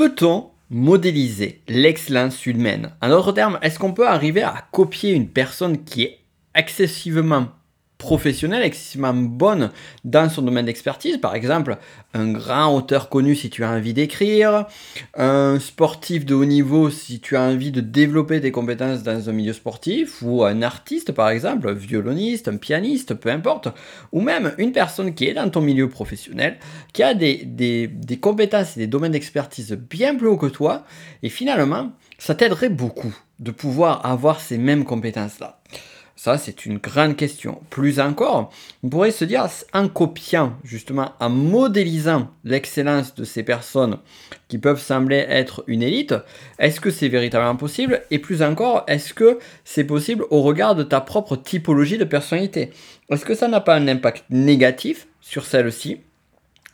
Peut-on modéliser l'excellence humaine En d'autres termes, est-ce qu'on peut arriver à copier une personne qui est excessivement professionnelle, excessivement bonne dans son domaine d'expertise. Par exemple, un grand auteur connu si tu as envie d'écrire, un sportif de haut niveau si tu as envie de développer des compétences dans un milieu sportif, ou un artiste par exemple, un violoniste, un pianiste, peu importe, ou même une personne qui est dans ton milieu professionnel, qui a des, des, des compétences et des domaines d'expertise bien plus hauts que toi, et finalement, ça t'aiderait beaucoup de pouvoir avoir ces mêmes compétences-là. Ça, c'est une grande question. Plus encore, on pourrait se dire, en copiant, justement, en modélisant l'excellence de ces personnes qui peuvent sembler être une élite, est-ce que c'est véritablement possible? Et plus encore, est-ce que c'est possible au regard de ta propre typologie de personnalité? Est-ce que ça n'a pas un impact négatif sur celle-ci?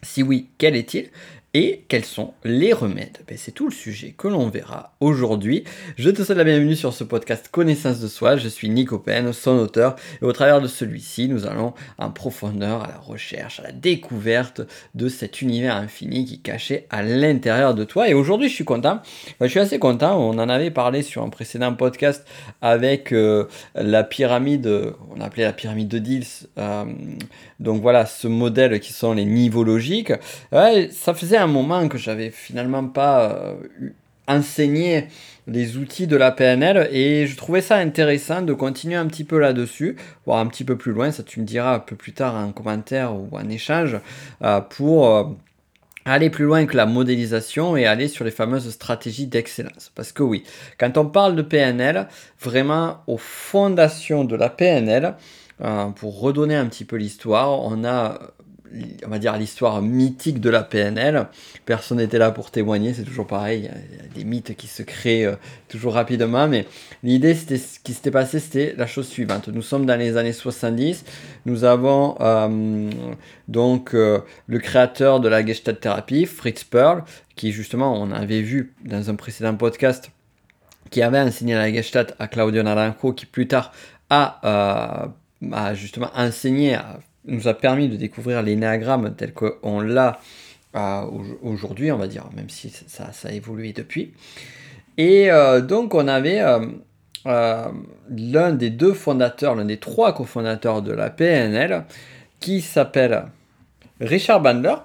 Si oui, quel est-il? Et quels sont les remèdes ben, C'est tout le sujet que l'on verra aujourd'hui. Je te souhaite la bienvenue sur ce podcast Connaissance de soi. Je suis Nico Pen, son auteur, et au travers de celui-ci, nous allons en profondeur à la recherche, à la découverte de cet univers infini qui est caché à l'intérieur de toi. Et aujourd'hui, je suis content. Ben, je suis assez content. On en avait parlé sur un précédent podcast avec euh, la pyramide, on appelait la pyramide de Diels. Euh, donc voilà, ce modèle qui sont les niveaux logiques. ça faisait moment que j'avais finalement pas euh, enseigné les outils de la PNL et je trouvais ça intéressant de continuer un petit peu là-dessus, voire un petit peu plus loin, ça tu me diras un peu plus tard en commentaire ou en échange, euh, pour euh, aller plus loin que la modélisation et aller sur les fameuses stratégies d'excellence. Parce que oui, quand on parle de PNL, vraiment aux fondations de la PNL, pour redonner un petit peu l'histoire, on a on va dire, l'histoire mythique de la PNL. Personne n'était là pour témoigner, c'est toujours pareil, il y, a, des mythes qui se créent euh, toujours rapidement, mais l'idée, c'était ce qui s'était passé, c'était la chose suivante. Nous sommes dans les années 70, nous avons euh, donc euh, le créateur de la Gestalt thérapie, Fritz Perl, qui justement, on avait vu dans un précédent podcast, qui avait enseigné la Gestalt à Claudio Naranjo, qui plus tard a, a justement enseigné à nous a permis de découvrir l'énéagramme tel qu'on l'a euh, aujourd'hui, on va dire, même si ça, a évolué depuis. Et euh, donc on avait euh, l'un des deux fondateurs, l'un des trois cofondateurs de la PNL, qui s'appelle Richard Bandler,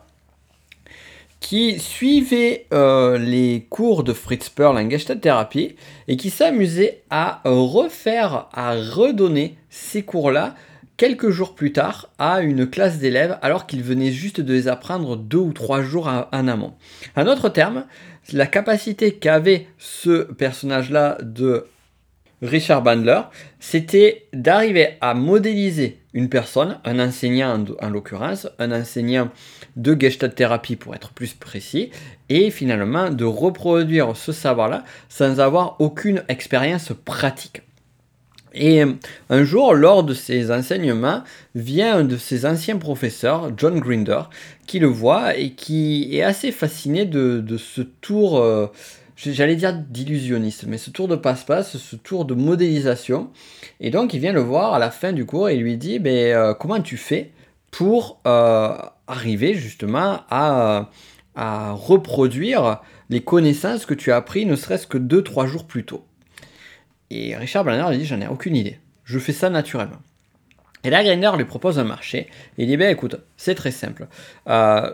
qui suivait les cours de Fritz Perl en Gestalt thérapie et qui s'amusait à refaire, à redonner ces cours-là quelques jours plus tard à une classe d'élèves alors qu'ils venaient juste de les apprendre deux ou trois jours en amont. En d'autres termes, la capacité qu'avait ce personnage-là de Richard Bandler, c'était d'arriver à modéliser une personne, un enseignant en, l'occurrence, un enseignant de Gestalt thérapie pour être plus précis, et finalement de reproduire ce savoir-là sans avoir aucune expérience pratique. Et euh, un jour, lors de ses enseignements, vient un de ses anciens professeurs, John Grinder, qui le voit et qui est assez fasciné de, ce tour, euh, j'allais dire d'illusionniste, mais ce tour de passe-passe, ce tour de modélisation. Et donc, il vient le voir à la fin du cours et lui dit ben, euh, Comment tu fais pour arriver justement à, à reproduire les connaissances que tu as apprises ne serait-ce que 2-3 jours plus tôt? Et Richard Brenner lui dit J'en ai aucune idée. Je fais ça naturellement. Et là, Grinder lui propose un marché. Il dit Ben écoute, c'est très simple. Euh,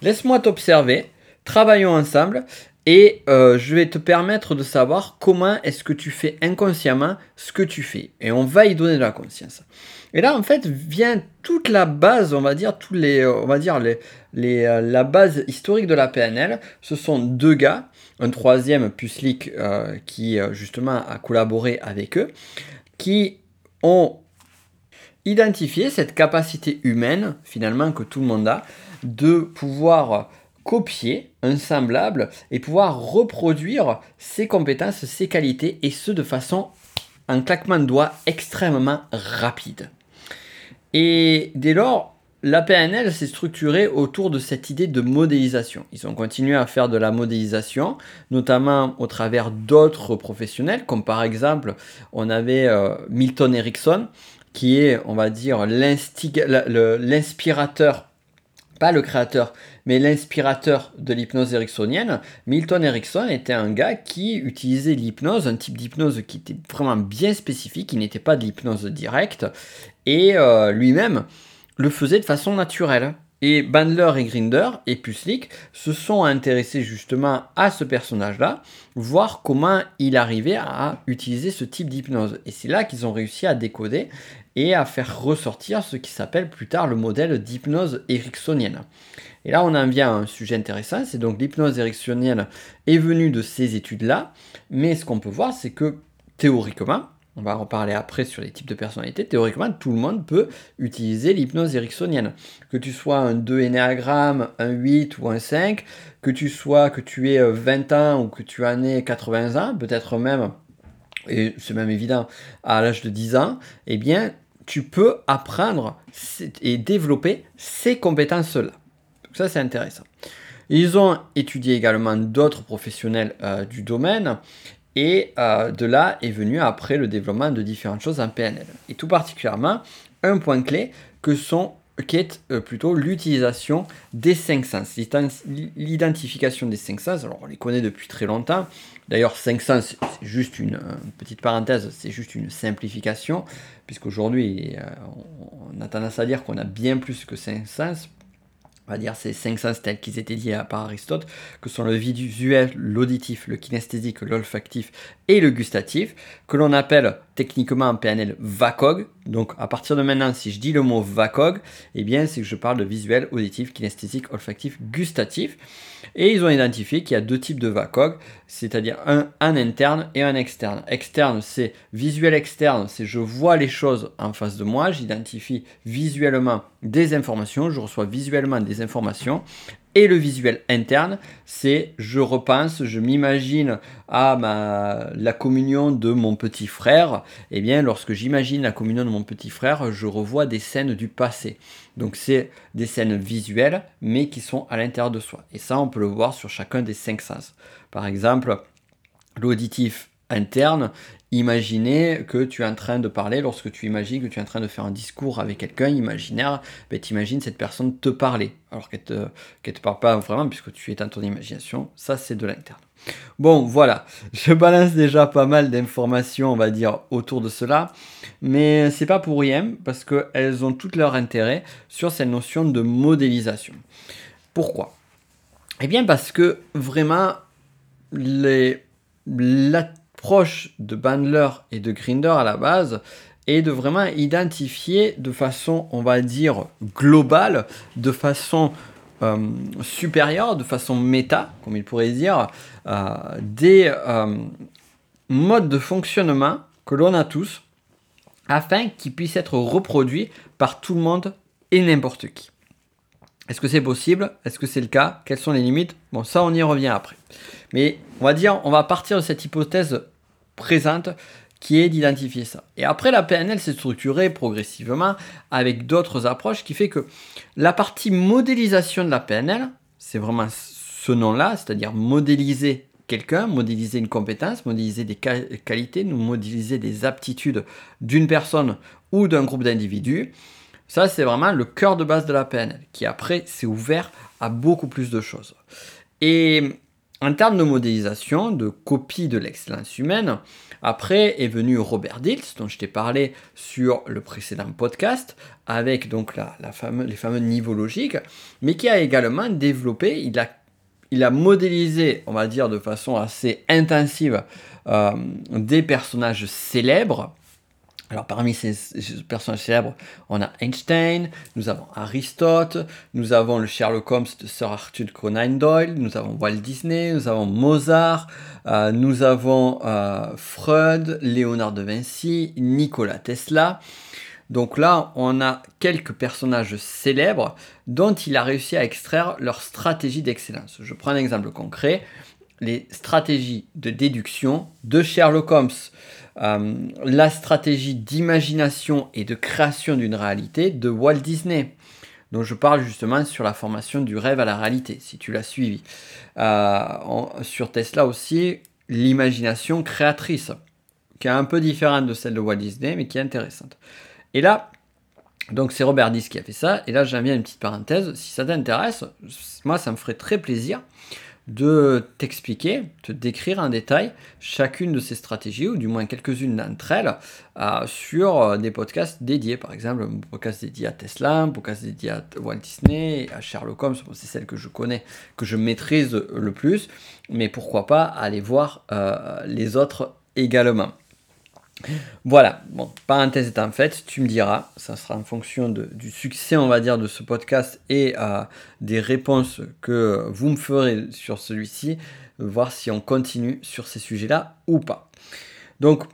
laisse-moi t'observer. Travaillons ensemble. Et euh, je vais te permettre de savoir comment est-ce que tu fais inconsciemment ce que tu fais. Et on va y donner de la conscience. Et là, en fait, vient toute la base, on va dire, tous les, on va dire euh, la base historique de la PNL. Ce sont deux gars un troisième, Puslik, euh, qui euh, justement a collaboré avec eux, qui ont identifié cette capacité humaine, finalement, que tout le monde a, de pouvoir copier un semblable et pouvoir reproduire ses compétences, ses qualités, et ce de façon, un claquement de doigts extrêmement rapide. Et dès lors, la PNL s'est structurée autour de cette idée de modélisation. Ils ont continué à faire de la modélisation, notamment au travers d'autres professionnels, comme par exemple, on avait euh, Milton Erickson, qui est, on va dire, l'inspirateur pas le créateur, mais l'inspirateur de l'hypnose ericksonienne, Milton Erickson était un gars qui utilisait l'hypnose, un type d'hypnose qui était vraiment bien spécifique, qui n'était pas de l'hypnose directe, et euh, lui-même le faisait de façon naturelle. Et Bandler et Grinder et Puslik se sont intéressés justement à ce personnage-là, voir comment il arrivait à utiliser ce type d'hypnose. Et c'est là qu'ils ont réussi à décoder et à faire ressortir ce qui s'appelle plus tard le modèle d'hypnose ericksonienne. Et là, on en vient à un sujet intéressant, c'est donc l'hypnose ericksonienne est venue de ces études-là, mais ce qu'on peut voir, c'est que théoriquement, on va en reparler après sur les types de personnalités, théoriquement, tout le monde peut utiliser l'hypnose ericksonienne. Que tu sois un 2 énéagramme, un 8 ou un 5, que tu sois, que tu aies 20 ans ou que tu en aies 80 ans, peut-être même, et c'est même évident, à l'âge de 10 ans, eh bien, tu peux apprendre et développer ces compétences-là. Ça, c'est intéressant. Ils ont étudié également d'autres professionnels euh, du domaine et euh, de là est venu après le développement de différentes choses en PNL. Et tout particulièrement, un point clé que sont, qui est euh, plutôt l'utilisation des cinq sens, l'identification des cinq sens. Alors on les connaît depuis très longtemps. D'ailleurs, cinq sens, c'est juste une, petite parenthèse, c'est juste une simplification, puisqu'aujourd'hui, on a tendance à dire qu'on a bien plus que cinq sens on va dire ces cinq sens tels qu'ils étaient dit par Aristote, que sont le visuel, l'auditif, le kinesthésique, l'olfactif et le gustatif, que l'on appelle techniquement en PNL VACOG. Donc à partir de maintenant, si je dis le mot VACOG, eh bien c'est que je parle de visuel, auditif, kinesthésique, olfactif, gustatif. Et ils ont identifié qu'il y a deux types de VACOG, c'est-à-dire un, un interne et un externe. Externe, c'est visuel externe, c'est je vois les choses en face de moi, j'identifie visuellement des informations, je reçois visuellement des informations. Et le visuel interne, c'est je repense, je m'imagine à ma, la communion de mon petit frère. Eh bien, lorsque j'imagine la communion de mon petit frère, je revois des scènes du passé. Donc, c'est des scènes visuelles, mais qui sont à l'intérieur de soi. Et ça, on peut le voir sur chacun des cinq sens. Par exemple, l'auditif interne, Imaginez que tu es en train de parler, lorsque tu imagines que tu es en train de faire un discours avec quelqu'un imaginaire, ben, tu imagines cette personne te parler, alors qu'elle te, te parle pas vraiment puisque tu es dans ton imagination. Ça, c'est de l'interne. Bon, voilà, je balance déjà pas mal d'informations, on va dire, autour de cela, mais c'est pas pour rien parce qu'elles ont tout leur intérêt sur cette notion de modélisation. Pourquoi? Eh bien, parce que vraiment, les, la proche de Bandler et de Grinder à la base et de vraiment identifier de façon, on va dire, globale, de façon euh, supérieure, de façon méta, comme il pourrait dire, euh, des euh, modes de fonctionnement que l'on a tous afin qu'ils puissent être reproduits par tout le monde et n'importe qui. Est-ce que c'est possible? Est-ce que c'est le cas? Quelles sont les limites? Bon, ça, on y revient après. Mais on va dire, on va partir de cette hypothèse présente qui est d'identifier ça. Et après, la PNL s'est structurée progressivement avec d'autres approches qui fait que la partie modélisation de la PNL, c'est vraiment ce nom-là, c'est-à-dire modéliser quelqu'un, modéliser une compétence, modéliser des qualités, modéliser des aptitudes d'une personne ou d'un groupe d'individus. Ça, c'est vraiment le cœur de base de la PNL, qui après s'est ouvert à beaucoup plus de choses. Et en termes de modélisation, de copie de l'excellence humaine, après est venu Robert Dills, dont je t'ai parlé sur le précédent podcast, avec donc la, les fameux niveaux logiques, mais qui a également développé, il a, il a modélisé, on va dire de façon assez intensive, euh, des personnages célèbres, alors parmi ces personnages célèbres, on a Einstein, nous avons Aristote, nous avons le Sherlock Holmes de Sir Arthur Conan Doyle, nous avons Walt Disney, nous avons Mozart, euh, nous avons euh, Freud, Léonard de Vinci, Nikola Tesla. Donc là, on a quelques personnages célèbres dont il a réussi à extraire leur stratégie d'excellence. Je prends un exemple concret, les stratégies de déduction de Sherlock Holmes. Euh, la stratégie d'imagination et de création d'une réalité de Walt Disney. dont je parle justement sur la formation du rêve à la réalité, si tu l'as suivi. Euh, sur Tesla aussi, l'imagination créatrice, qui est un peu différente de celle de Walt Disney, mais qui est intéressante. Et là, Donc c'est Robert Diss qui a fait ça. Et là, j'aime bien une petite parenthèse. Si ça t'intéresse, moi, ça me ferait très plaisir de t'expliquer, te décrire en détail chacune de ces stratégies, ou du moins quelques-unes d'entre elles, euh, sur euh, des podcasts dédiés. Par exemple, un podcast dédié à Tesla, un podcast dédié à Walt Disney, à Sherlock Holmes, c'est celle que je connais, que je maîtrise le plus, mais pourquoi pas aller voir euh, les autres également. Voilà, bon, parenthèse étant faite, tu me diras, ça sera en fonction du succès, on va dire, de ce podcast et euh, des réponses que vous me ferez sur celui-ci, voir si on continue sur ces sujets-là ou pas. Donc,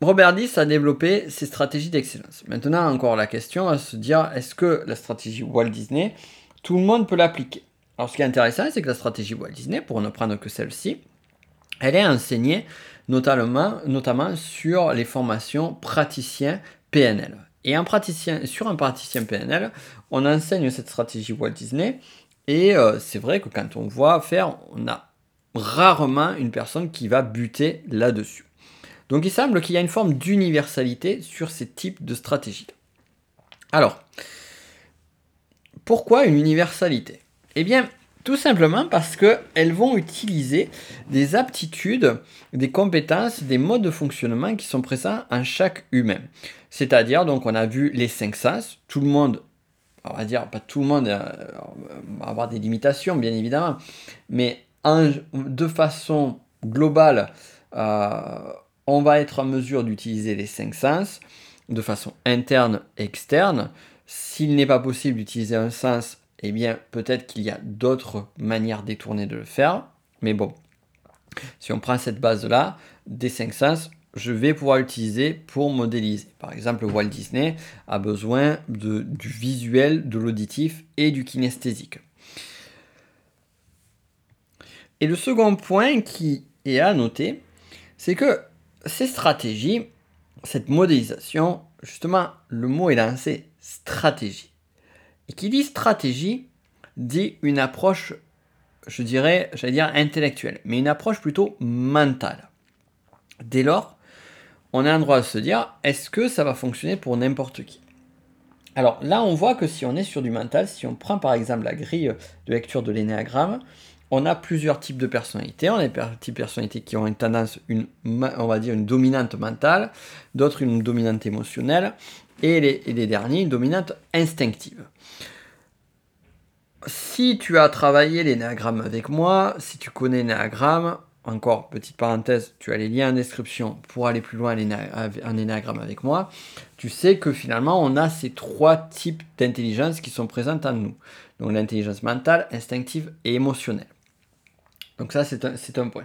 Robert Diss a développé ses stratégies d'excellence. Maintenant, encore la question à se dire, est-ce que la stratégie Walt Disney, tout le monde peut l'appliquer? Alors, ce qui est intéressant, c'est que la stratégie Walt Disney, pour ne prendre que celle-ci, elle est enseignée notamment, sur les formations praticiens PNL. Et sur un praticien PNL, on enseigne cette stratégie Walt Disney. Et euh, c'est vrai que quand on voit faire, on a rarement une personne qui va buter là-dessus. Donc il semble qu'il y a une forme d'universalité sur ces types de stratégies. Alors, pourquoi une universalité? Eh bien, tout simplement parce qu'elles vont utiliser des aptitudes, des compétences, des modes de fonctionnement qui sont présents en chaque humain. C'est-à-dire, donc, on a vu les cinq sens. Tout le monde, on va dire, pas tout le monde euh, va avoir des limitations, bien évidemment, mais de façon globale, euh, on va être en mesure d'utiliser les cinq sens de façon interne et externe. S'il n'est pas possible d'utiliser un sens eh bien peut-être qu'il y a d'autres manières détournées de le faire. Mais bon, si on prend cette base-là, des 5 sens, je vais pouvoir l'utiliser pour modéliser. Par exemple, Walt Disney a besoin de, du visuel, de l'auditif et du kinesthésique. Et le second point qui est à noter, c'est que ces stratégies, cette modélisation, justement, le mot est lancé stratégie. Et qui dit stratégie dit une approche, je dirais, j'allais dire intellectuelle, mais une approche plutôt mentale. Dès lors, on a un droit de se dire, est-ce que ça va fonctionner pour n'importe qui? Alors là, on voit que si on est sur du mental, si on prend par exemple la grille de lecture de l'énéagramme, on a plusieurs types de personnalités. On a des types de personnalités qui ont une tendance, une, on va dire, une dominante mentale, d'autres une dominante émotionnelle, et les, et les derniers, une dominante instinctive si tu as travaillé les néagrammes avec moi, si tu connais néagrammes, encore petite parenthèse, tu as les liens en description pour aller plus loin en énagramme avec moi, tu sais que finalement on a ces trois types d'intelligence qui sont présentes en nous. Donc l'intelligence mentale, instinctive et émotionnelle. Donc ça c'est un, point.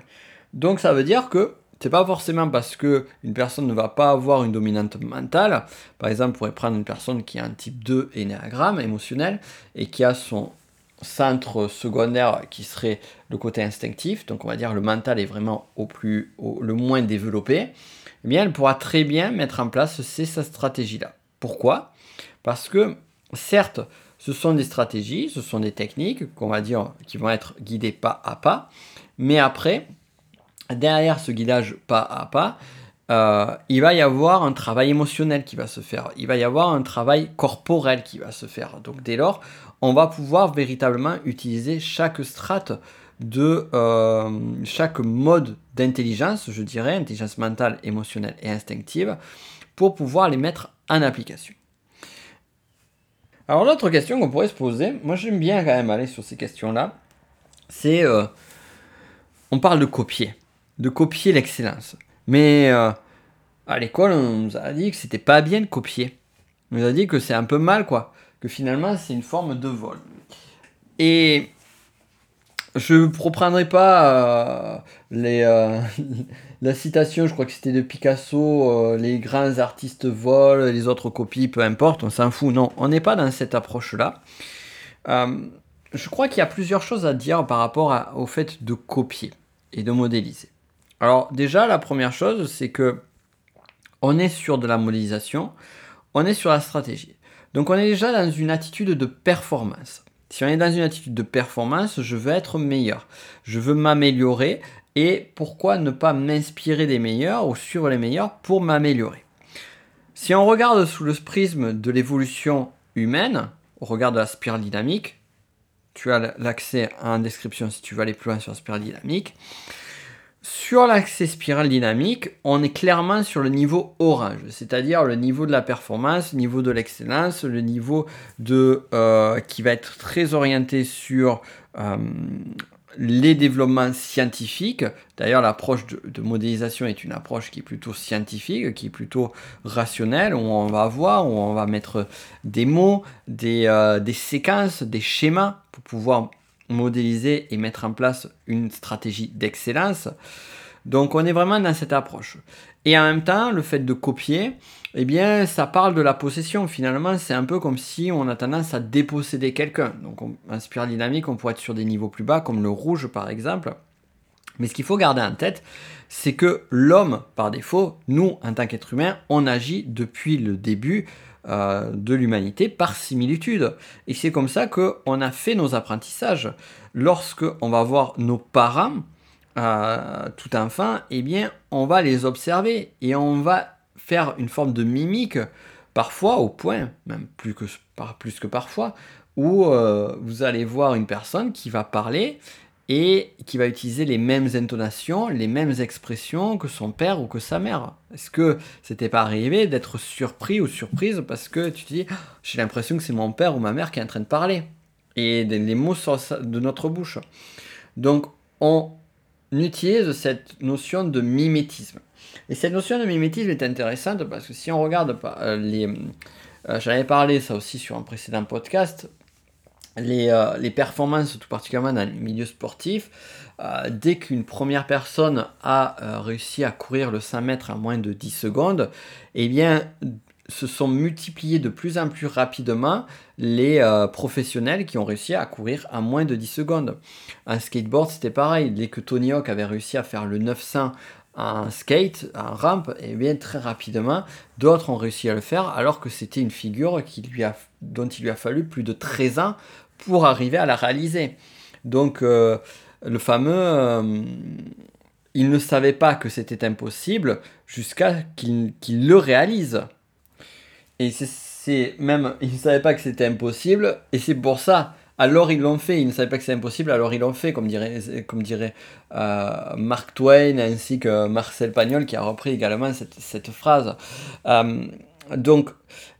Donc ça veut dire que c'est pas forcément parce que une personne ne va pas avoir une dominante mentale. Par exemple, on pourrait prendre une personne qui a un type 2 énéagramme émotionnel et qui a son centre secondaire qui serait le côté instinctif, donc on va dire le mental est vraiment au plus, le moins développé, eh bien elle pourra très bien mettre en place ces stratégies-là. Pourquoi? Parce que certes, ce sont des stratégies, ce sont des techniques qu'on va dire qui vont être guidées pas à pas, mais après, derrière ce guidage pas à pas, euh, il va y avoir un travail émotionnel qui va se faire, il va y avoir un travail corporel qui va se faire. Donc dès lors, on va pouvoir véritablement utiliser chaque strate de euh, chaque mode d'intelligence, je dirais, intelligence mentale, émotionnelle et instinctive, pour pouvoir les mettre en application. Alors l'autre question qu'on pourrait se poser, moi j'aime bien quand même aller sur ces questions-là, c'est euh, on parle de copier, de copier l'excellence. Mais euh, à l'école, on nous a dit que c'était pas bien de copier. On nous a dit que c'est un peu mal, quoi que finalement c'est une forme de vol. Et je ne reprendrai pas euh, euh, la citation, je crois que c'était de Picasso, euh, les grands artistes volent, les autres copient, peu importe, on s'en fout. Non, on n'est pas dans cette approche-là. je crois qu'il y a plusieurs choses à dire par rapport au fait de copier et de modéliser. Alors déjà, la première chose, c'est que on est sur de la modélisation, on est sur la stratégie. Donc on est déjà dans une attitude de performance. Si on est dans une attitude de performance, je veux être meilleur. Je veux m'améliorer. Et pourquoi ne pas m'inspirer des meilleurs ou suivre les meilleurs pour m'améliorer? Si on regarde sous le prisme de l'évolution humaine, au regard de la spirale dynamique, tu as l'accès en description si tu veux aller plus loin sur la spirale dynamique. Sur l'accès spirale dynamique, on est clairement sur le niveau orange, c'est-à-dire le niveau de la performance, le niveau de l'excellence, le niveau de, euh, qui va être très orienté sur euh, les développements scientifiques. D'ailleurs, l'approche de, modélisation est une approche qui est plutôt scientifique, qui est plutôt rationnelle, où on va voir, où on va mettre des mots, des, euh, des séquences, des schémas pour pouvoir modéliser et mettre en place une stratégie d'excellence. Donc on est vraiment dans cette approche. Et en même temps, le fait de copier, eh bien, ça parle de la possession. Finalement, c'est un peu comme si on a tendance à déposséder quelqu'un. Donc, en spirale dynamique, on pourrait être sur des niveaux plus bas, comme le rouge par exemple. Mais ce qu'il faut garder en tête, c'est que l'homme, par défaut, nous, en tant qu'être humain, on agit depuis le début euh, de l'humanité par similitude. Et c'est comme ça qu'on a fait nos apprentissages. Lorsque on va voir nos parents, euh, tout enfant, eh bien, on va les observer et on va faire une forme de mimique, parfois au point, même plus que, plus que parfois, où euh, vous allez voir une personne qui va parler et qui va utiliser les mêmes intonations, les mêmes expressions que son père ou que sa mère. Est-ce que c'était pas arrivé d'être surpris ou surprise parce que tu te dis ah, j'ai l'impression que c'est mon père ou ma mère qui est en train de parler et les mots sortent de notre bouche. Donc on utilise cette notion de mimétisme. Et cette notion de mimétisme est intéressante parce que si on regarde euh, les euh, j'avais parlé ça aussi sur un précédent podcast, euh, les, performances, tout particulièrement dans le milieu sportif, euh, dès qu'une première personne a euh, réussi à courir le 100 mètres en moins de 10 secondes, eh bien, se sont multipliés de plus en plus rapidement les professionnels qui ont réussi à courir en moins de 10 secondes. Un skateboard, c'était pareil. Dès que Tony Hawk avait réussi à faire le 900 en skate, en rampe, et eh bien très rapidement, d'autres ont réussi à le faire alors que c'était une figure qui lui a, dont il lui a fallu plus de 13 ans pour arriver à la réaliser. Donc euh, le fameux, euh, il ne savait pas que c'était impossible jusqu'à qu'il le réalise. Et c'est même, il ne savait pas que c'était impossible, et c'est pour ça. Alors ils l'ont fait, ils ne savaient pas que c'était impossible, alors ils l'ont fait, comme dirait, comme dirait euh, Mark Twain ainsi que Marcel Pagnol qui a repris également cette, cette phrase. donc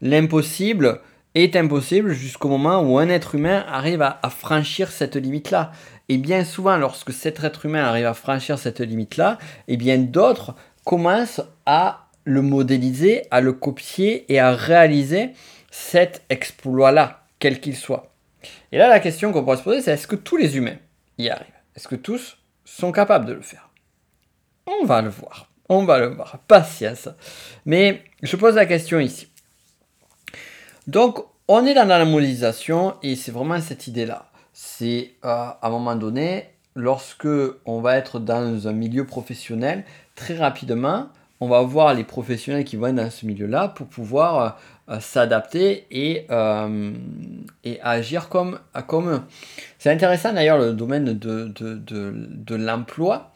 l'impossible, est impossible jusqu'au moment où un être humain arrive à, franchir cette limite-là. Et bien souvent, lorsque cet être humain arrive à franchir cette limite-là, et eh bien d'autres commencent à le modéliser, à le copier et à réaliser cet exploit-là, quel qu'il soit. Et là, la question qu'on pourrait se poser, c'est est-ce que tous les humains y arrivent? Est-ce que tous sont capables de le faire? On va le voir. On va le voir. Patience. Mais je pose la question ici. Donc, on est dans la modélisation et c'est vraiment cette idée-là. C'est euh, à un moment donné, lorsque on va être dans un milieu professionnel, très rapidement, on va voir les professionnels qui vont être dans ce milieu-là pour pouvoir euh, s'adapter et, euh, et agir comme, comme eux. C'est intéressant d'ailleurs le domaine de, de, de l'emploi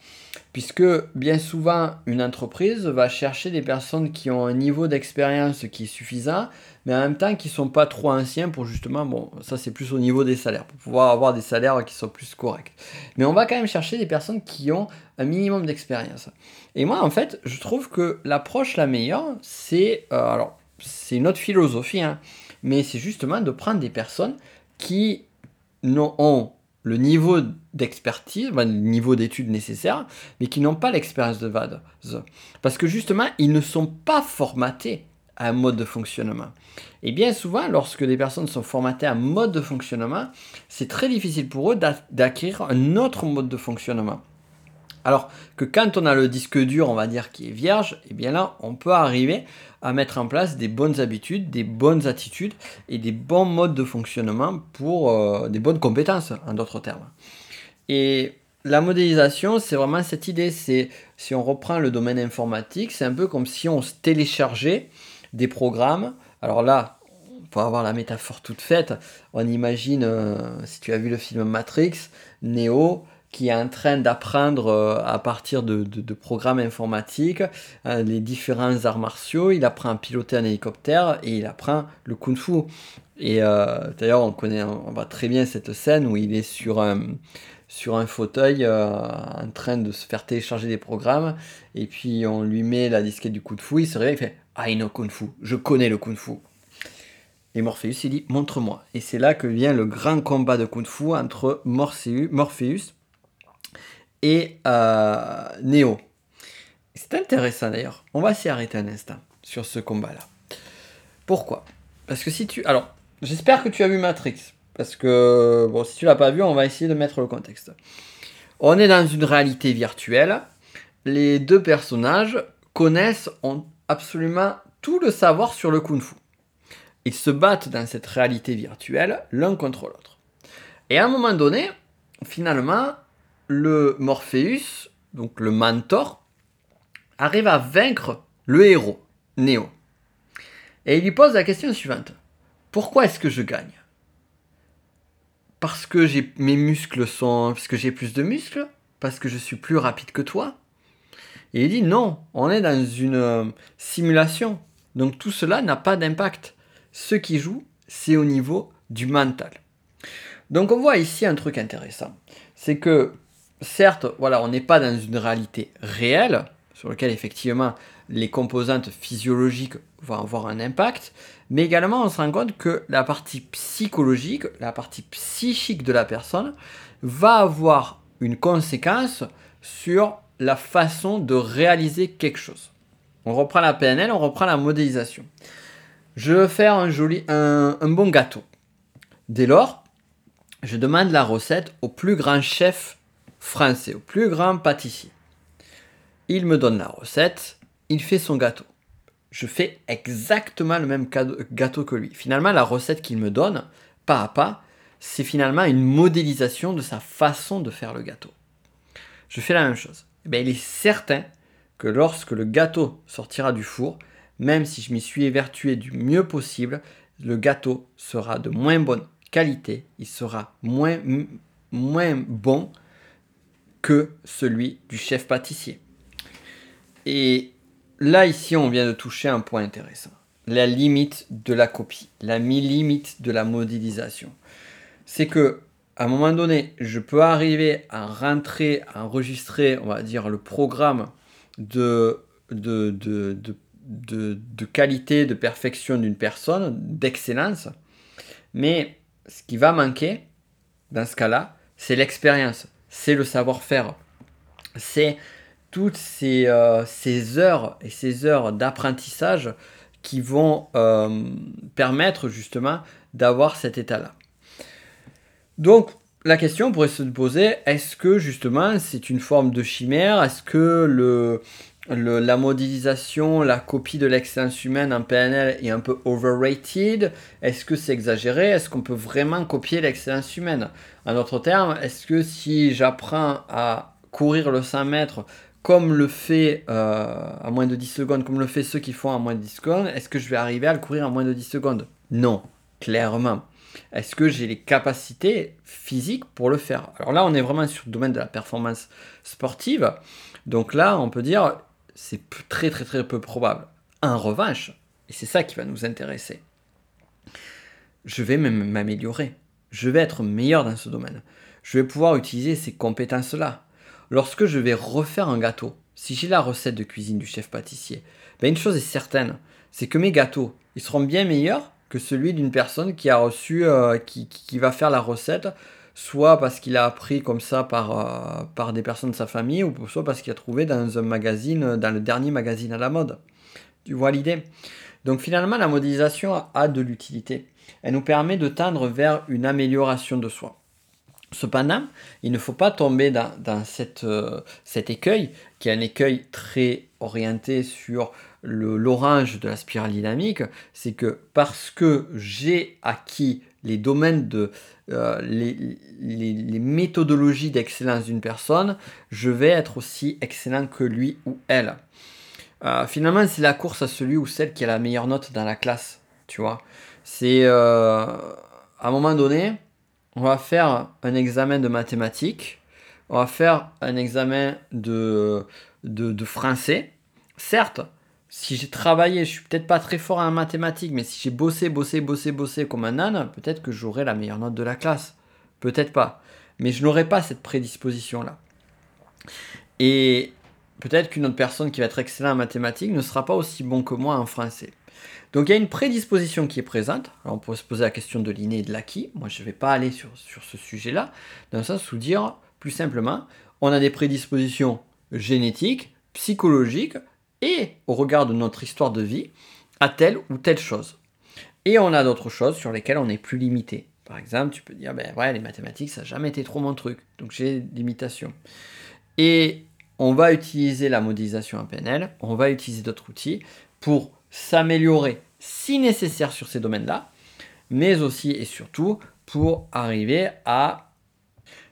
puisque bien souvent une entreprise va chercher des personnes qui ont un niveau d'expérience qui est suffisant, mais en même temps qui sont pas trop anciens pour justement, bon, ça c'est plus au niveau des salaires, pour pouvoir avoir des salaires qui sont plus corrects. Mais on va quand même chercher des personnes qui ont un minimum d'expérience. Et moi en fait, je trouve que l'approche la meilleure, c'est, euh, alors c'est une autre philosophie, hein, mais c'est justement de prendre des personnes qui ont le niveau d'expertise, le niveau d'études nécessaire, mais qui n'ont pas l'expérience de VAD. Parce que justement, ils ne sont pas formatés un mode de fonctionnement. Et bien souvent, lorsque des personnes sont formatées à un mode de fonctionnement, c'est très difficile pour eux d'acquérir un autre mode de fonctionnement. Alors que quand on a le disque dur, on va dire, qui est vierge, et eh bien là, on peut arriver à mettre en place des bonnes habitudes, des bonnes attitudes et des bons modes de fonctionnement pour euh, des bonnes compétences, en d'autres termes. Et la modélisation, c'est vraiment cette idée. C'est si on reprend le domaine informatique, c'est un peu comme si on téléchargeait des programmes. Alors là, pour avoir la métaphore toute faite, on imagine, euh, si tu as vu le film Matrix, Neo, qui est en train d'apprendre euh, à partir de, programmes informatiques euh, les différents arts martiaux. Il apprend à piloter un hélicoptère et il apprend le kung-fu. Et d'ailleurs, on connaît, on voit très bien cette scène où il est sur un, sur un fauteuil en train de se faire télécharger des programmes. Et puis on lui met la disquette du kung-fu. Il se réveille, il fait I know kung-fu, je connais le kung-fu. Et Morpheus, il dit montre-moi. Et c'est là que vient le grand combat de kung-fu entre Morpheus et euh, Neo. C'est intéressant d'ailleurs. On va s'y arrêter un instant sur ce combat-là. Pourquoi? Parce que si tu... Alors, j'espère que tu as vu Matrix. Parce que, bon, si tu l'as pas vu, on va essayer de mettre le contexte. On est dans une réalité virtuelle. Les deux personnages connaissent, ont absolument tout le savoir sur le kung-fu. Ils se battent dans cette réalité virtuelle l'un contre l'autre. Et à un moment donné, finalement, le Morpheus, donc le mentor, arrive à vaincre le héros, Neo. Et il lui pose la question suivante. Pourquoi est-ce que je gagne? Parce que mes muscles sont parce que j'ai plus de muscles? Parce que je suis plus rapide que toi? Et il dit non, on est dans une euh, simulation. Donc tout cela n'a pas d'impact. Ce qui joue, c'est au niveau du mental. Donc on voit ici un truc intéressant. C'est que certes, voilà, on n'est pas dans une réalité réelle, sur laquelle effectivement les composantes physiologiques vont avoir un impact, mais également on se rend compte que la partie psychologique, la partie psychique de la personne va avoir une conséquence sur la façon de réaliser quelque chose. On reprend la PNL, on reprend la modélisation. Je veux faire un joli, un, bon gâteau. Dès lors, je demande la recette au plus grand chef français, au plus grand pâtissier. Il me donne la recette, il fait son gâteau. Je fais exactement le même gâteau que lui. Finalement, la recette qu'il me donne, pas à pas, c'est finalement une modélisation de sa façon de faire le gâteau. Je fais la même chose. Eh bien, il est certain que lorsque le gâteau sortira du four, même si je m'y suis évertué du mieux possible, le gâteau sera de moins bonne qualité, il sera moins, moins bon que celui du chef pâtissier. Et là, ici, on vient de toucher un point intéressant. La limite de la copie, la limite de la modélisation. C'est que, à un moment donné, je peux arriver à rentrer, à enregistrer, on va dire, le programme de, qualité, de perfection d'une personne, d'excellence. Mais ce qui va manquer, dans ce cas-là, c'est l'expérience c'est le savoir-faire. C'est toutes ces, euh, heures et ces heures d'apprentissage qui vont euh, permettre justement d'avoir cet état-là. Donc, la question pourrait se poser, est-ce que justement c'est une forme de chimère? Est-ce que la modélisation, la copie de l'excellence humaine en PNL est un peu overrated? Est-ce que c'est exagéré? Est-ce qu'on peut vraiment copier l'excellence humaine? En d'autres termes, est-ce que si j'apprends à courir le 100 mètres comme le fait euh, à moins de 10 secondes, comme le fait ceux qui font à moins de 10 secondes, est-ce que je vais arriver à le courir en moins de 10 secondes? Non, clairement. Est-ce que j'ai les capacités physiques pour le faire? Alors là, on est vraiment sur le domaine de la performance sportive. Donc là, on peut dire, c'est très très très peu probable. En revanche, et c'est ça qui va nous intéresser, je vais m'améliorer. Je vais être meilleur dans ce domaine. Je vais pouvoir utiliser ces compétences-là. Lorsque je vais refaire un gâteau, si j'ai la recette de cuisine du chef pâtissier, ben une chose est certaine, c'est que mes gâteaux, ils seront bien meilleurs que celui d'une personne qui a reçu, euh, qui, va faire la recette soit parce qu'il a appris comme ça par, euh, par des personnes de sa famille, ou soit parce qu'il a trouvé dans un magazine, dans le dernier magazine à la mode. Tu vois l'idée? Donc finalement, la modélisation a de l'utilité. Elle nous permet de tendre vers une amélioration de soi. Cependant, il ne faut pas tomber dans, cette, euh, cet écueil, qui est un écueil très orienté sur l'orange de la spirale dynamique, c'est que parce que j'ai acquis les domaines de euh, les, méthodologies d'excellence d'une personne, je vais être aussi excellent que lui ou elle. Euh, finalement, c'est la course à celui ou celle qui a la meilleure note dans la classe, tu vois. C'est euh, à un moment donné, on va faire un examen de mathématiques on va faire un examen de, de, français. Certes, si j'ai travaillé, je suis peut-être pas très fort en mathématiques, mais si j'ai bossé, bossé, bossé, bossé comme un âne, peut-être que j'aurai la meilleure note de la classe. Peut-être pas. Mais je n'aurai pas cette prédisposition-là. Et peut-être qu'une autre personne qui va être excellente en mathématiques ne sera pas aussi bon que moi en français. Donc il y a une prédisposition qui est présente. On peut se poser la question de l'inné et de l'acquis. Moi je ne vais pas aller sur, sur ce sujet-là, dans le sens où dire plus simplement, on a des prédispositions génétiques, psychologiques et au regard de notre histoire de vie à telle ou telle chose. Et on a d'autres choses sur lesquelles on est plus limité. Par exemple, tu peux dire, ben ouais, les mathématiques, ça n'a jamais été trop mon truc, donc j'ai des limitations. Et on va utiliser la modélisation en PNL, on va utiliser d'autres outils pour s'améliorer si nécessaire sur ces domaines-là, mais aussi et surtout pour arriver à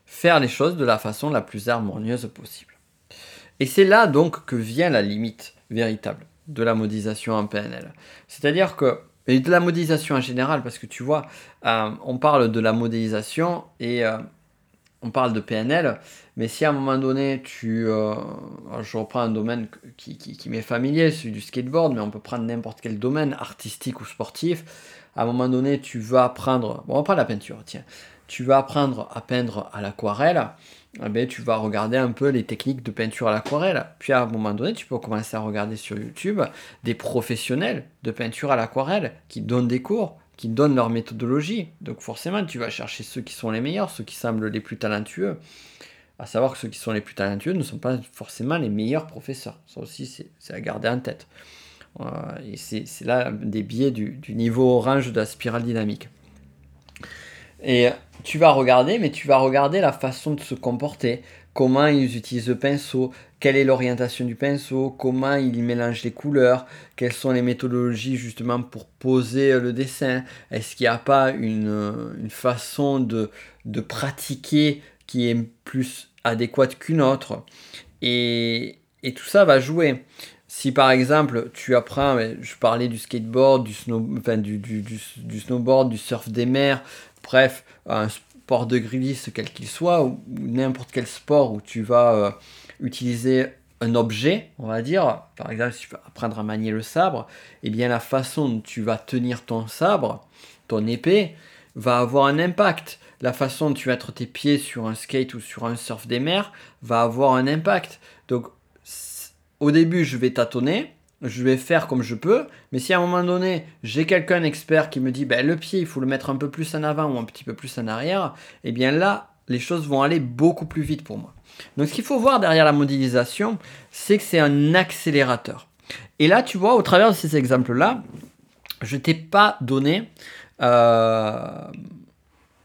faire les choses de la façon la plus harmonieuse possible. Et c'est là donc que vient la limite véritable de la modélisation en PNL. C'est-à-dire que, et de la modélisation en général, parce que tu vois, euh, on parle de la modélisation et euh, on parle de PNL, mais si à un moment donné, tu. Euh, je reprends un domaine qui, qui, m'est familier, celui du skateboard, mais on peut prendre n'importe quel domaine, artistique ou sportif. À un moment donné, tu vas apprendre. Bon, on va prendre la peinture, tiens. Tu vas apprendre à peindre à l'aquarelle. Eh bien, tu vas regarder un peu les techniques de peinture à l'aquarelle. Puis à un moment donné, tu peux commencer à regarder sur YouTube des professionnels de peinture à l'aquarelle qui donnent des cours qui donnent leur méthodologie. Donc forcément, tu vas chercher ceux qui sont les meilleurs, ceux qui semblent les plus talentueux. À savoir que ceux qui sont les plus talentueux ne sont pas forcément les meilleurs professeurs. Ça aussi, c'est à garder en tête. Euh, et c'est là des biais du, niveau orange de la spirale dynamique. Et tu vas regarder, mais tu vas regarder la façon de se comporter, comment ils utilisent le pinceau, quelle est l'orientation du pinceau, comment ils mélangent les couleurs, quelles sont les méthodologies justement pour poser le dessin, est-ce qu'il n'y a pas une, façon de, de, pratiquer qui est plus adéquate qu'une autre? Et, et, tout ça va jouer. Si par exemple tu apprends, je parlais du skateboard, du, snow, du, du, du snowboard, du surf des mers, bref, un sport de glisse quel qu'il soit, ou, n'importe quel sport où tu vas... Euh, utiliser un objet, on va dire, par exemple si tu veux apprendre à manier le sabre, eh bien la façon dont tu vas tenir ton sabre, ton épée, va avoir un impact. La façon dont tu vas mettre tes pieds sur un skate ou sur un surf des mers va avoir un impact. Donc au début je vais tâtonner, je vais faire comme je peux, mais si à un moment donné j'ai quelqu'un expert qui me dit ben, le pied il faut le mettre un peu plus en avant ou un petit peu plus en arrière, et eh bien là les choses vont aller beaucoup plus vite pour moi. Donc ce qu'il faut voir derrière la modélisation, c'est que c'est un accélérateur. Et là, tu vois, au travers de ces exemples-là, je t'ai pas donné euh,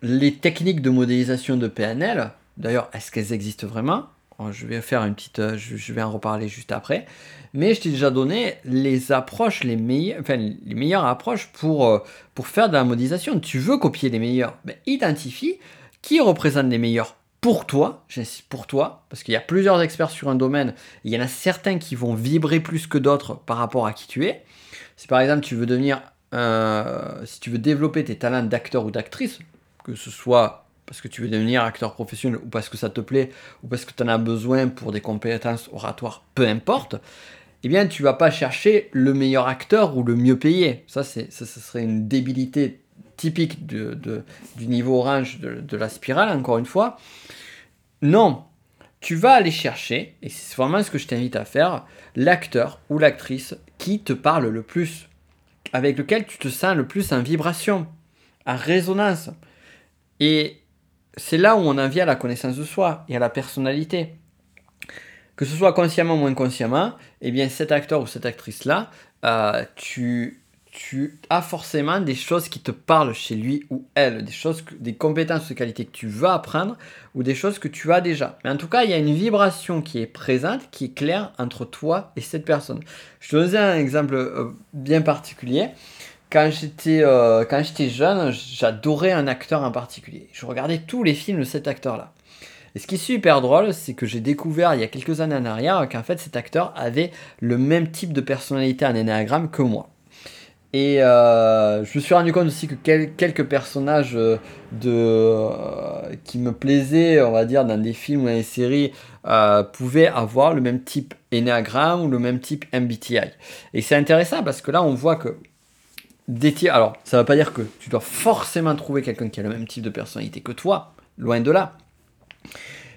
les techniques de modélisation de PNL. D'ailleurs, est-ce qu'elles existent vraiment? Oh, Je vais faire une petite, euh, je vais en reparler juste après. Mais je t'ai déjà donné les approches, les meilleures, enfin, les meilleures approches pour, euh, pour faire de la modélisation. Tu veux copier les meilleurs, ben, identifie qui représente les meilleurs pour toi, j'insiste pour toi, parce qu'il y a plusieurs experts sur un domaine, il y en a certains qui vont vibrer plus que d'autres par rapport à qui tu es. Si par exemple tu veux devenir, si tu veux développer tes talents d'acteur ou d'actrice, que ce soit parce que tu veux devenir acteur professionnel ou parce que ça te plaît ou parce que tu en as besoin pour des compétences oratoires, peu importe, eh bien tu vas pas chercher le meilleur acteur ou le mieux payé. Ça, c'est, ça, serait une débilité typique de, du niveau orange de, la spirale, encore une fois. Non, tu vas aller chercher, et c'est vraiment ce que je t'invite à faire, l'acteur ou l'actrice qui te parle le plus, avec lequel tu te sens le plus en vibration, en résonance. Et c'est là où on en vient à la connaissance de soi et à la personnalité. Que ce soit consciemment ou inconsciemment, eh bien cet acteur ou cette actrice-là, euh, tu tu as forcément des choses qui te parlent chez lui ou elle, des choses, des compétences de qualité que tu vas apprendre ou des choses que tu as déjà. Mais en tout cas, il y a une vibration qui est présente, qui est claire entre toi et cette personne. Je te donne un exemple euh, bien particulier. Quand j'étais euh, quand j'étais jeune, j'adorais un acteur en particulier. Je regardais tous les films de cet acteur-là. Et ce qui est super drôle, c'est que j'ai découvert il y a quelques années en arrière qu'en fait cet acteur avait le même type de personnalité en énéagramme que moi. Et euh, je me suis rendu compte aussi que quelques personnages euh, de, qui me plaisaient, on va dire, dans des films ou dans des séries, pouvaient avoir le même type Enneagram ou le même type MBTI. Et c'est intéressant parce que là, on voit que alors ça ne veut pas dire que tu dois forcément trouver quelqu'un qui a le même type de personnalité que toi, loin de là.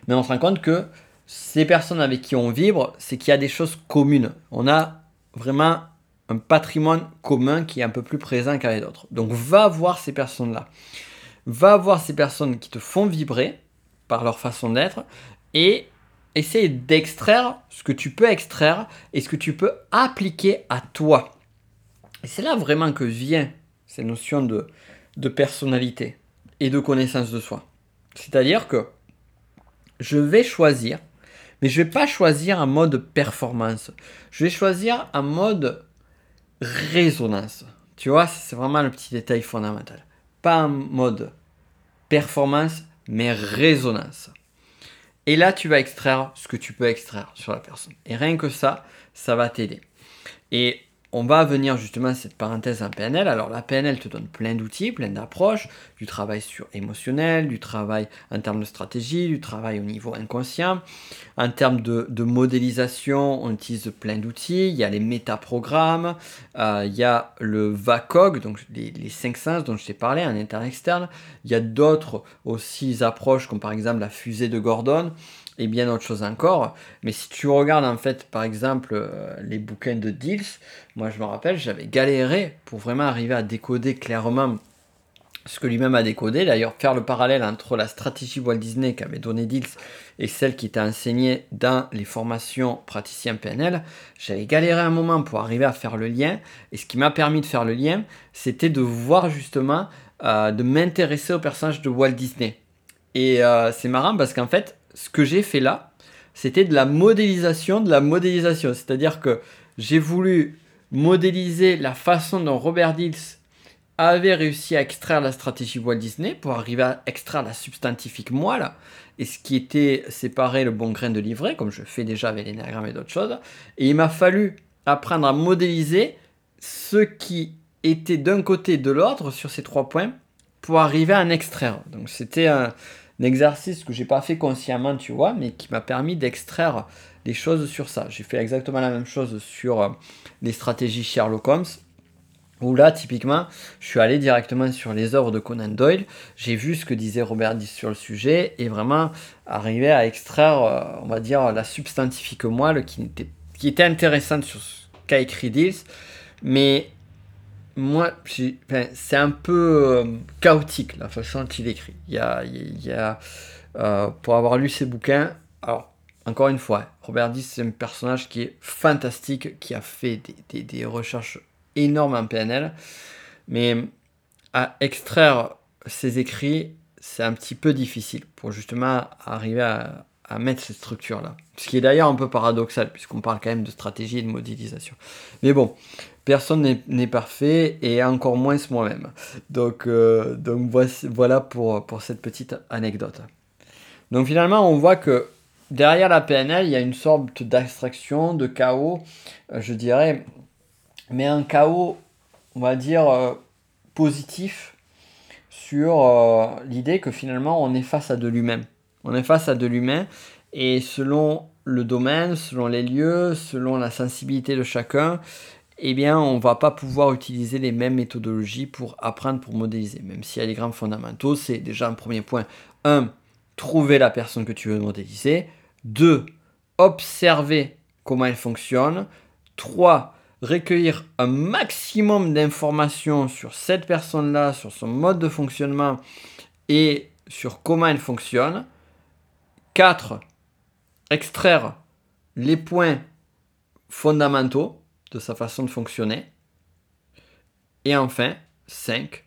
Mais on se rend compte que ces personnes avec qui on vibre, c'est qu'il y a des choses communes. On a vraiment un patrimoine commun qui est un peu plus présent qu'avec d'autres. Donc va voir ces personnes-là. Va voir ces personnes qui te font vibrer par leur façon d'être et essaye d'extraire ce que tu peux extraire et ce que tu peux appliquer à toi. Et c'est là vraiment que vient cette notion de, personnalité et de connaissance de soi. C'est-à-dire que je vais choisir, mais je ne vais pas choisir en mode performance. Je vais choisir en mode résonance. Tu vois, c'est vraiment le petit détail fondamental. Pas en mode performance, mais résonance. Et là, tu vas extraire ce que tu peux extraire sur la personne. Et rien que ça, ça va t'aider. Et on va venir justement à cette parenthèse en PNL. Alors la PNL te donne plein d'outils, plein d'approches, du travail sur émotionnel, du travail en termes de stratégie, du travail au niveau inconscient. En termes de, modélisation, on utilise plein d'outils. Il y a les métaprogrammes, euh, il y a le VACOG, donc les, les cinq sens dont je t'ai parlé, en interne externe. Il y a d'autres aussi approches comme par exemple la fusée de Gordon et bien d'autres choses encore. Mais si tu regardes en fait par exemple euh, les bouquins de Deals, moi je me rappelle, j'avais galéré pour vraiment arriver à décoder clairement ce que lui-même a décodé. D'ailleurs, faire le parallèle entre la stratégie Walt Disney qu'avait donné Deals et celle qui était enseignée dans les formations praticiens PNL, j'avais galéré un moment pour arriver à faire le lien. Et ce qui m'a permis de faire le lien, c'était de voir justement, euh, de m'intéresser au personnage de Walt Disney. Et euh, c'est marrant parce qu'en fait, ce que j'ai fait là, c'était de la modélisation de la modélisation. C'est-à-dire que j'ai voulu modéliser la façon dont Robert Dills avait réussi à extraire la stratégie Walt Disney pour arriver à extraire la substantifique moelle et ce qui était séparé le bon grain de livret, comme je fais déjà avec l'énagramme et d'autres choses. Et il m'a fallu apprendre à modéliser ce qui était d'un côté de l'autre sur ces trois points pour arriver à en extraire. Donc c'était un exercice que j'ai pas fait consciemment, tu vois, mais qui m'a permis d'extraire des choses sur ça. J'ai fait exactement la même chose sur euh, les stratégies Sherlock Holmes. Où là, typiquement, je suis allé directement sur les œuvres de Conan Doyle, j'ai vu ce que disait Robert Diss sur le sujet et vraiment arrivé à extraire, euh, on va dire, la substantifique moelle qui était, qui était intéressante sur ce qu'a écrit Dills, mais moi, c'est un peu euh, chaotique la façon dont il écrit. Il y a, euh, pour avoir lu ses bouquins, alors encore une fois, Robert Diss, c'est un personnage qui est fantastique, qui a fait des, recherches énormes en PNL, mais à extraire ses écrits, c'est un petit peu difficile pour justement arriver à, à mettre cette structure-là. Ce qui est d'ailleurs un peu paradoxal, puisqu'on parle quand même de stratégie et de modélisation. Mais bon, personne n'est parfait et encore moins moi-même. Donc, euh, donc voilà pour, pour cette petite anecdote. Donc finalement, on voit que derrière la PNL, il y a une sorte d'abstraction, de chaos, euh, je dirais, mais un chaos, on va dire, euh, positif sur l'idée que finalement on est face à de l'humain. On est face à de l'humain et selon le domaine, selon les lieux, selon la sensibilité de chacun, eh bien, on va pas pouvoir utiliser les mêmes méthodologies pour apprendre, pour modéliser. Même s'il y a des grands fondamentaux, c'est déjà un premier point. 1. Trouver la personne que tu veux modéliser. 2. Observer comment elle fonctionne. 3. Recueillir un maximum d'informations sur cette personne-là, sur son mode de fonctionnement et sur comment elle fonctionne. 4. Extraire les points fondamentaux de sa façon de fonctionner. Et enfin, 5.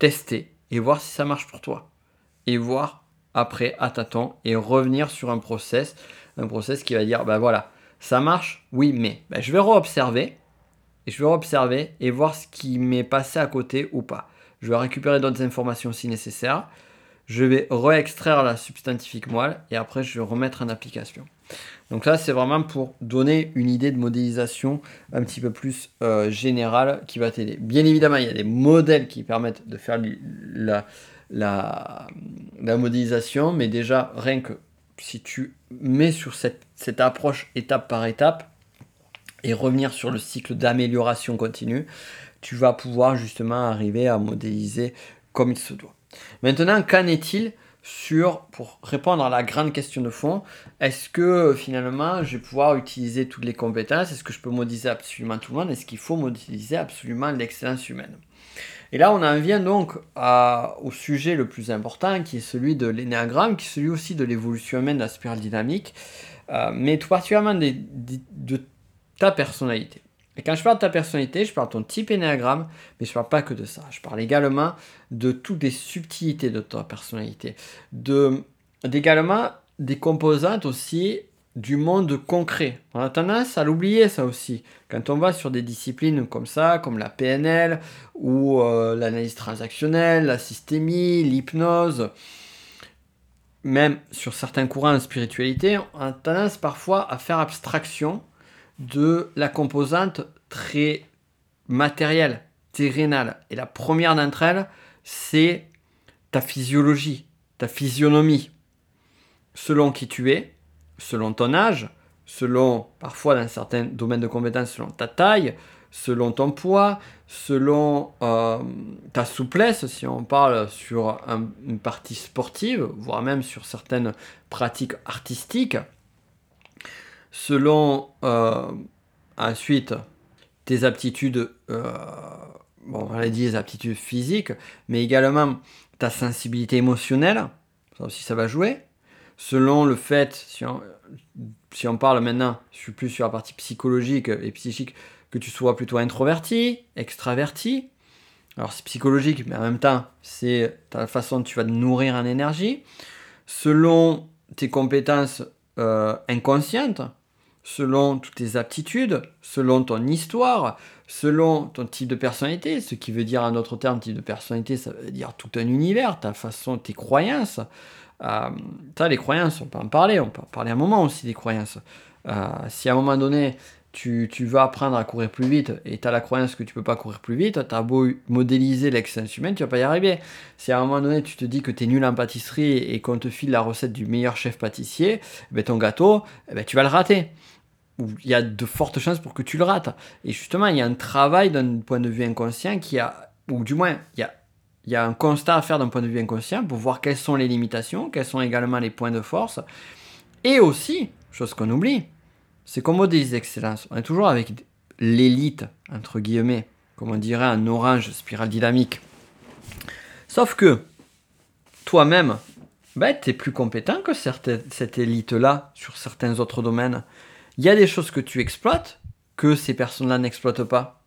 Tester et voir si ça marche pour toi. Et voir après à tâtons et revenir sur un process, un process qui va dire, ben voilà, ça marche, oui, mais ben je vais re-observer, et je vais re-observer et voir ce qui m'est passé à côté ou pas. Je vais récupérer d'autres informations si nécessaire. Je vais réextraire la substantifique moelle et après je vais remettre en application. Donc là, c'est vraiment pour donner une idée de modélisation un petit peu plus euh, générale qui va t'aider. Bien évidemment, il y a des modèles qui permettent de faire la, la, la modélisation, mais déjà, rien que si tu mets sur cette, cette approche étape par étape et revenir sur le cycle d'amélioration continue, tu vas pouvoir justement arriver à modéliser comme il se doit. Maintenant, qu'en est-il sur, pour répondre à la grande question de fond, est-ce que finalement je vais pouvoir utiliser toutes les compétences? Est-ce que je peux modéliser absolument tout le monde? Est-ce qu'il faut modéliser absolument l'excellence humaine? Et là, on en vient donc au sujet le plus important qui est celui de l'énéagramme, qui est celui aussi de l'évolution humaine de la spirale dynamique, euh, mais tout particulièrement de ta personnalité. Et quand je parle de ta personnalité, je parle de ton type énéagramme, mais je ne parle pas que de ça. Je parle également de toutes les subtilités de ta personnalité, de, également des composantes aussi du monde concret. On a tendance à l'oublier ça aussi. Quand on va sur des disciplines comme ça, comme la PNL ou euh, l'analyse transactionnelle, la systémie, l'hypnose, même sur certains courants de spiritualité, on a tendance parfois à faire abstraction de la composante très matérielle, terrénale. Et la première d'entre elles, c'est ta physiologie, ta physionomie. Selon qui tu es, selon ton âge, selon parfois dans certains domaines de compétences, selon ta taille, selon ton poids, selon euh, ta souplesse, si on parle sur une partie sportive, voire même sur certaines pratiques artistiques, selon euh, ensuite tes aptitudes, euh, bon, on l'a dit, les aptitudes physiques, mais également ta sensibilité émotionnelle, ça aussi ça va jouer. Selon le fait, si on, si on parle maintenant, je suis plus sur la partie psychologique et psychique, que tu sois plutôt introverti, extraverti. Alors c'est psychologique, mais en même temps, c'est la façon dont tu vas te nourrir en énergie. Selon tes compétences euh, inconscientes, selon toutes tes aptitudes, selon ton histoire, selon ton type de personnalité, ce qui veut dire un autre terme, type de personnalité, ça veut dire tout un univers, ta façon, tes croyances. Euh, ça, les croyances, on peut en parler, on peut en parler un moment aussi des croyances. Euh, si à un moment donné, tu, tu, veux apprendre à courir plus vite et tu as la croyance que tu peux pas courir plus vite, tu as beau modéliser l'excellence humaine, tu vas pas y arriver. Si à un moment donné tu te dis que tu es nul en pâtisserie et qu'on te file la recette du meilleur chef pâtissier, eh ben ton gâteau, eh ben tu vas le rater il y a de fortes chances pour que tu le rates. Et justement, il y a un travail d'un point de vue inconscient qui a, ou du moins, il y a, il y a un constat à faire d'un point de vue inconscient pour voir quelles sont les limitations, quels sont également les points de force. Et aussi, chose qu'on oublie, c'est qu'on modélise l'excellence. On est toujours avec l'élite, entre guillemets, comme on dirait un orange spirale dynamique. Sauf que toi-même, ben, tu es plus compétent que cette, cette élite-là sur certains autres domaines il y a des choses que tu exploites que ces personnes-là n'exploitent pas.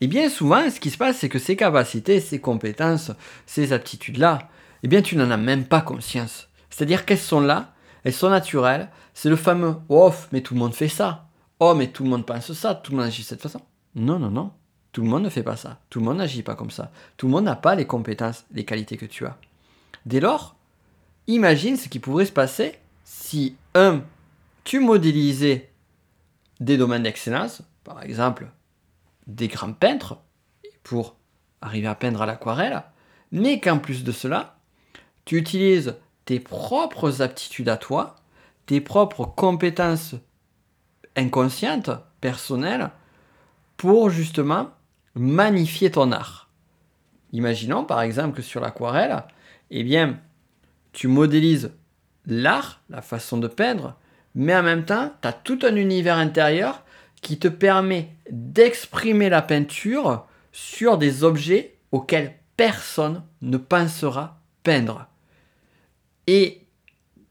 Et bien souvent, ce qui se passe, c'est que ces capacités, ces compétences, ces aptitudes-là, eh bien tu n'en as même pas conscience. C'est-à-dire qu'elles sont là, elles sont naturelles, c'est le fameux « oh, mais tout le monde fait ça »,« oh, mais tout le monde pense ça, tout le monde agit de cette façon ». Non, non, non, tout le monde ne fait pas ça, tout le monde n'agit pas comme ça, tout le monde n'a pas les compétences, les qualités que tu as. Dès lors, imagine ce qui pourrait se passer si, un, tu modélisais des domaines d'excellence, par exemple des grands peintres, pour arriver à peindre à l'aquarelle, mais qu'en plus de cela, tu utilises tes propres aptitudes à toi, tes propres compétences inconscientes, personnelles, pour justement magnifier ton art. Imaginons par exemple que sur l'aquarelle, eh bien, tu modélises l'art, la façon de peindre, mais en même temps, tu as tout un univers intérieur qui te permet d'exprimer la peinture sur des objets auxquels personne ne pensera peindre. Et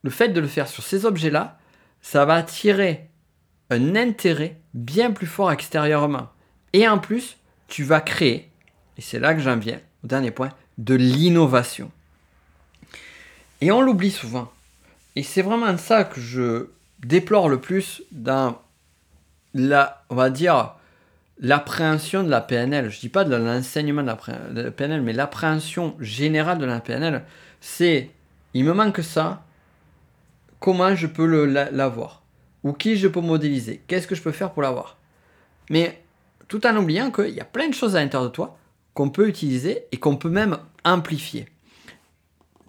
le fait de le faire sur ces objets-là, ça va attirer un intérêt bien plus fort extérieurement. Et en plus, tu vas créer, et c'est là que j'en viens, au dernier point, de l'innovation. Et on l'oublie souvent. Et c'est vraiment ça que je déplore le plus dans la, on va dire, l'appréhension de la PNL. Je ne dis pas de l'enseignement de la PNL, mais l'appréhension générale de la PNL, c'est il me manque ça, comment je peux l'avoir? Ou qui je peux modéliser? Qu'est-ce que je peux faire pour l'avoir? Mais tout en oubliant qu'il y a plein de choses à l'intérieur de toi qu'on peut utiliser et qu'on peut même amplifier.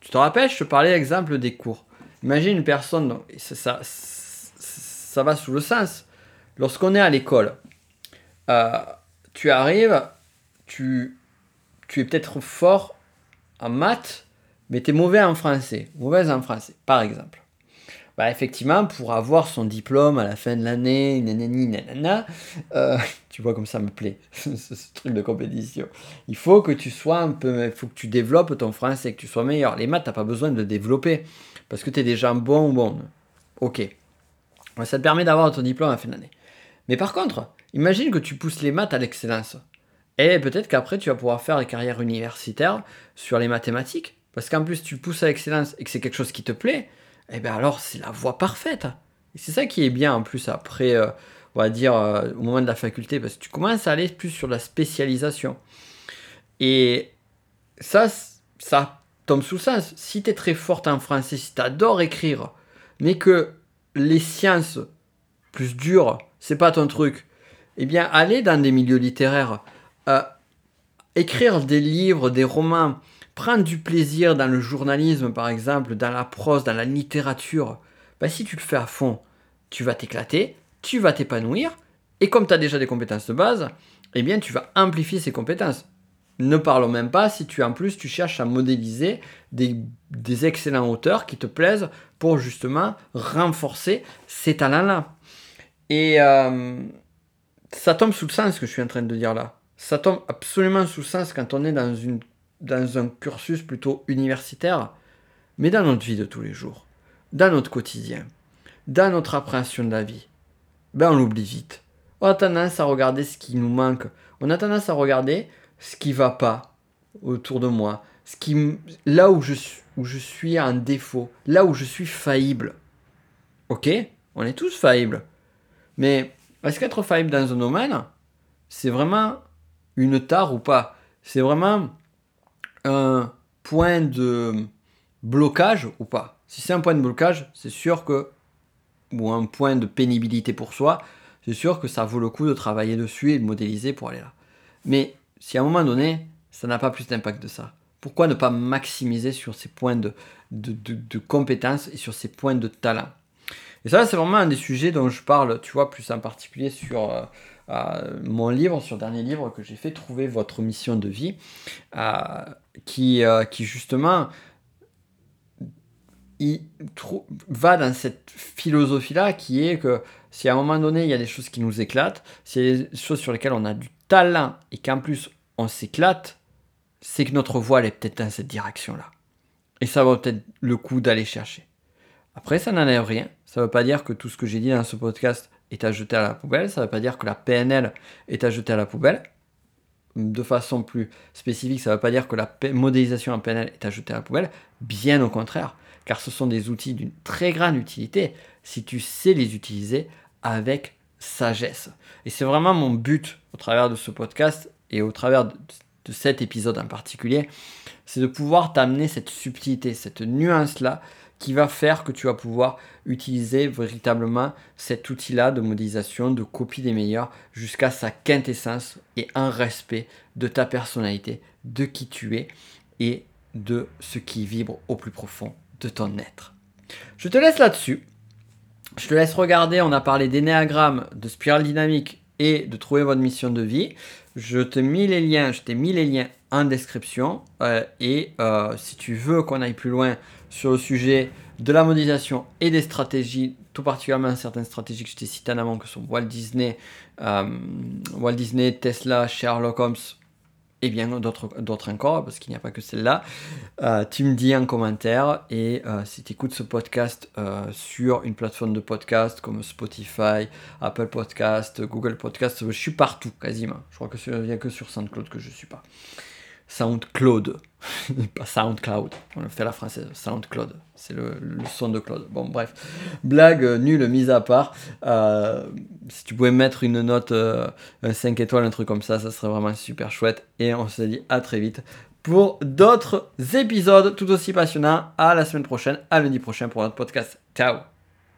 Tu te rappelles, je te parlais l'exemple des cours. Imagine une personne, ça, ça, va sous le sens. Lorsqu'on est à l'école, euh, tu arrives, tu, tu es peut-être fort en maths, mais tu es mauvais en français, mauvaise en français, par exemple. Bah, effectivement, pour avoir son diplôme à la fin de l'année, nanani, nanana, euh, tu vois comme ça me plaît, ce, truc de compétition. Il faut que tu sois un peu, il faut que tu développes ton français, que tu sois meilleur. Les maths, t'as pas besoin de développer, parce que tu es déjà bon ou bon. Ok. Ça te permet d'avoir ton diplôme à fin de l'année. Mais par contre, imagine que tu pousses les maths à l'excellence. Et peut-être qu'après, tu vas pouvoir faire des carrières universitaires sur les mathématiques. Parce qu'en plus, tu pousses à l'excellence et que c'est quelque chose qui te plaît eh bien alors c'est la voie parfaite. Et c'est ça qui est bien en plus après, euh, on va dire, euh, au moment de la faculté, parce que tu commences à aller plus sur la spécialisation. Et ça, ça tombe sous ça. Si tu es très forte en français, si tu adores écrire, mais que les sciences plus dures, c'est pas ton truc, eh bien, aller dans des milieux littéraires, euh, écrire des livres, des romans, prendre du plaisir dans le journalisme, par exemple, dans la prose, dans la littérature, bah, si tu le fais à fond, tu vas t'éclater, tu vas t'épanouir, et comme tu as déjà des compétences de base, eh bien tu vas amplifier ces compétences. Ne parlons même pas si tu en plus tu cherches à modéliser des, excellents auteurs qui te plaisent pour justement renforcer ces talents-là. Et euh, ça tombe sous le sens que je suis en train de dire là. Ça tombe absolument sous le sens quand on est dans une dans un cursus plutôt universitaire, mais dans notre vie de tous les jours, dans notre quotidien, dans notre appréhension de la vie, ben on l'oublie vite. On a tendance à regarder ce qui nous manque, on a tendance à regarder ce qui va pas autour de moi, ce qui, là où je, où je suis en défaut, là où je suis faillible. Ok, on est tous faillibles. Mais est-ce qu'être faillible dans un domaine, c'est vraiment une tare ou pas? C'est vraiment un point de blocage ou pas? Si c'est un point de blocage, c'est sûr que, ou un point de pénibilité pour soi, c'est sûr que ça vaut le coup de travailler dessus et de modéliser pour aller là. Mais si à un moment donné, ça n'a pas plus d'impact de ça, pourquoi ne pas maximiser sur ces points de, de, compétences et sur ces points de talent? Et ça, c'est vraiment un des sujets dont je parle, tu vois, plus en particulier sur, euh, mon livre, sur le dernier livre que j'ai fait, Trouver votre mission de vie, euh, qui, euh, qui justement va dans cette philosophie-là qui est que si à un moment donné il y a des choses qui nous éclatent, a des choses sur lesquelles on a du talent et qu'en plus on s'éclate, c'est que notre voile est peut-être dans cette direction-là. Et ça vaut peut-être le coup d'aller chercher. Après, ça n'enlève rien. Ça ne veut pas dire que tout ce que j'ai dit dans ce podcast est à jeter à la poubelle. Ça ne veut pas dire que la PNL est à jeter à la poubelle. De façon plus spécifique, ça ne veut pas dire que la modélisation en PNL est à jeter à la poubelle. Bien au contraire, car ce sont des outils d'une très grande utilité si tu sais les utiliser avec sagesse. Et c'est vraiment mon but au travers de ce podcast et au travers de, cet épisode en particulier, c'est de pouvoir t'amener cette subtilité, cette nuance-là qui va faire que tu vas pouvoir utiliser véritablement cet outil-là de modélisation, de copie des meilleurs, jusqu'à sa quintessence et un respect de ta personnalité, de qui tu es et de ce qui vibre au plus profond de ton être. Je te laisse là-dessus. Je te laisse regarder, on a parlé d'énéagramme, de spirale dynamique et de trouver votre mission de vie. Je te les liens, je t'ai mis les liens en description. Euh, et euh, si tu veux qu'on aille plus loin sur le sujet de la modélisation et des stratégies, tout particulièrement certaines stratégies que je t'ai citées en amont, que sont Walt Disney, euh, Walt Disney, Tesla, Sherlock Holmes, et bien d'autres encore, parce qu'il n'y a pas que celle-là, tu me dis en commentaire. Et si tu écoutes ce podcast sur une plateforme de podcast comme Spotify, Apple Podcast, Google Podcast, je suis partout quasiment. Je crois que il n'y a que sur SoundCloud que je ne suis pas. SoundCloud, SoundCloud, on le fait la française, SoundCloud, c'est le, son de Claude. Bon, bref, blague nulle mise à part. Euh, si tu pouvais mettre une note, euh, un 5 étoiles, un truc comme ça, ça serait vraiment super chouette. Et on se dit à très vite pour d'autres épisodes tout aussi passionnants. À la semaine prochaine, à lundi prochain pour notre podcast. Ciao